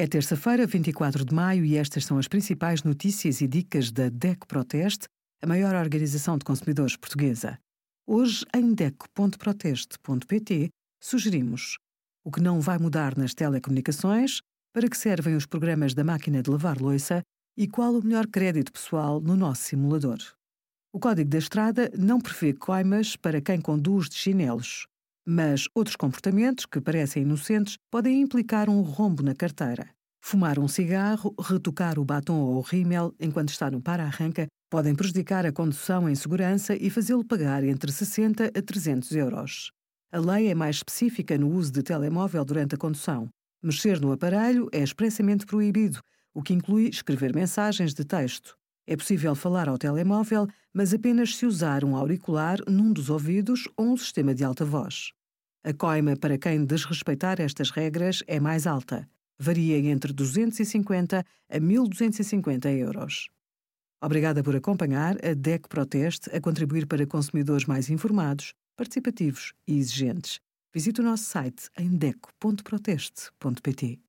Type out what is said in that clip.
É terça-feira, 24 de maio, e estas são as principais notícias e dicas da DEC Proteste, a maior organização de consumidores portuguesa. Hoje, em DEC.proteste.pt, sugerimos o que não vai mudar nas telecomunicações, para que servem os programas da máquina de lavar louça e qual o melhor crédito pessoal no nosso simulador. O Código da Estrada não prevê coimas para quem conduz de chinelos. Mas outros comportamentos, que parecem inocentes, podem implicar um rombo na carteira. Fumar um cigarro, retocar o batom ou o rímel enquanto está no para-arranca podem prejudicar a condução em segurança e fazê-lo pagar entre 60 a 300 euros. A lei é mais específica no uso de telemóvel durante a condução. Mexer no aparelho é expressamente proibido, o que inclui escrever mensagens de texto. É possível falar ao telemóvel, mas apenas se usar um auricular num dos ouvidos ou um sistema de alta voz. A coima para quem desrespeitar estas regras é mais alta. Varia entre 250 a 1.250 euros. Obrigada por acompanhar a DEC Proteste a contribuir para consumidores mais informados, participativos e exigentes. Visite o nosso site em deco.proteste.pt.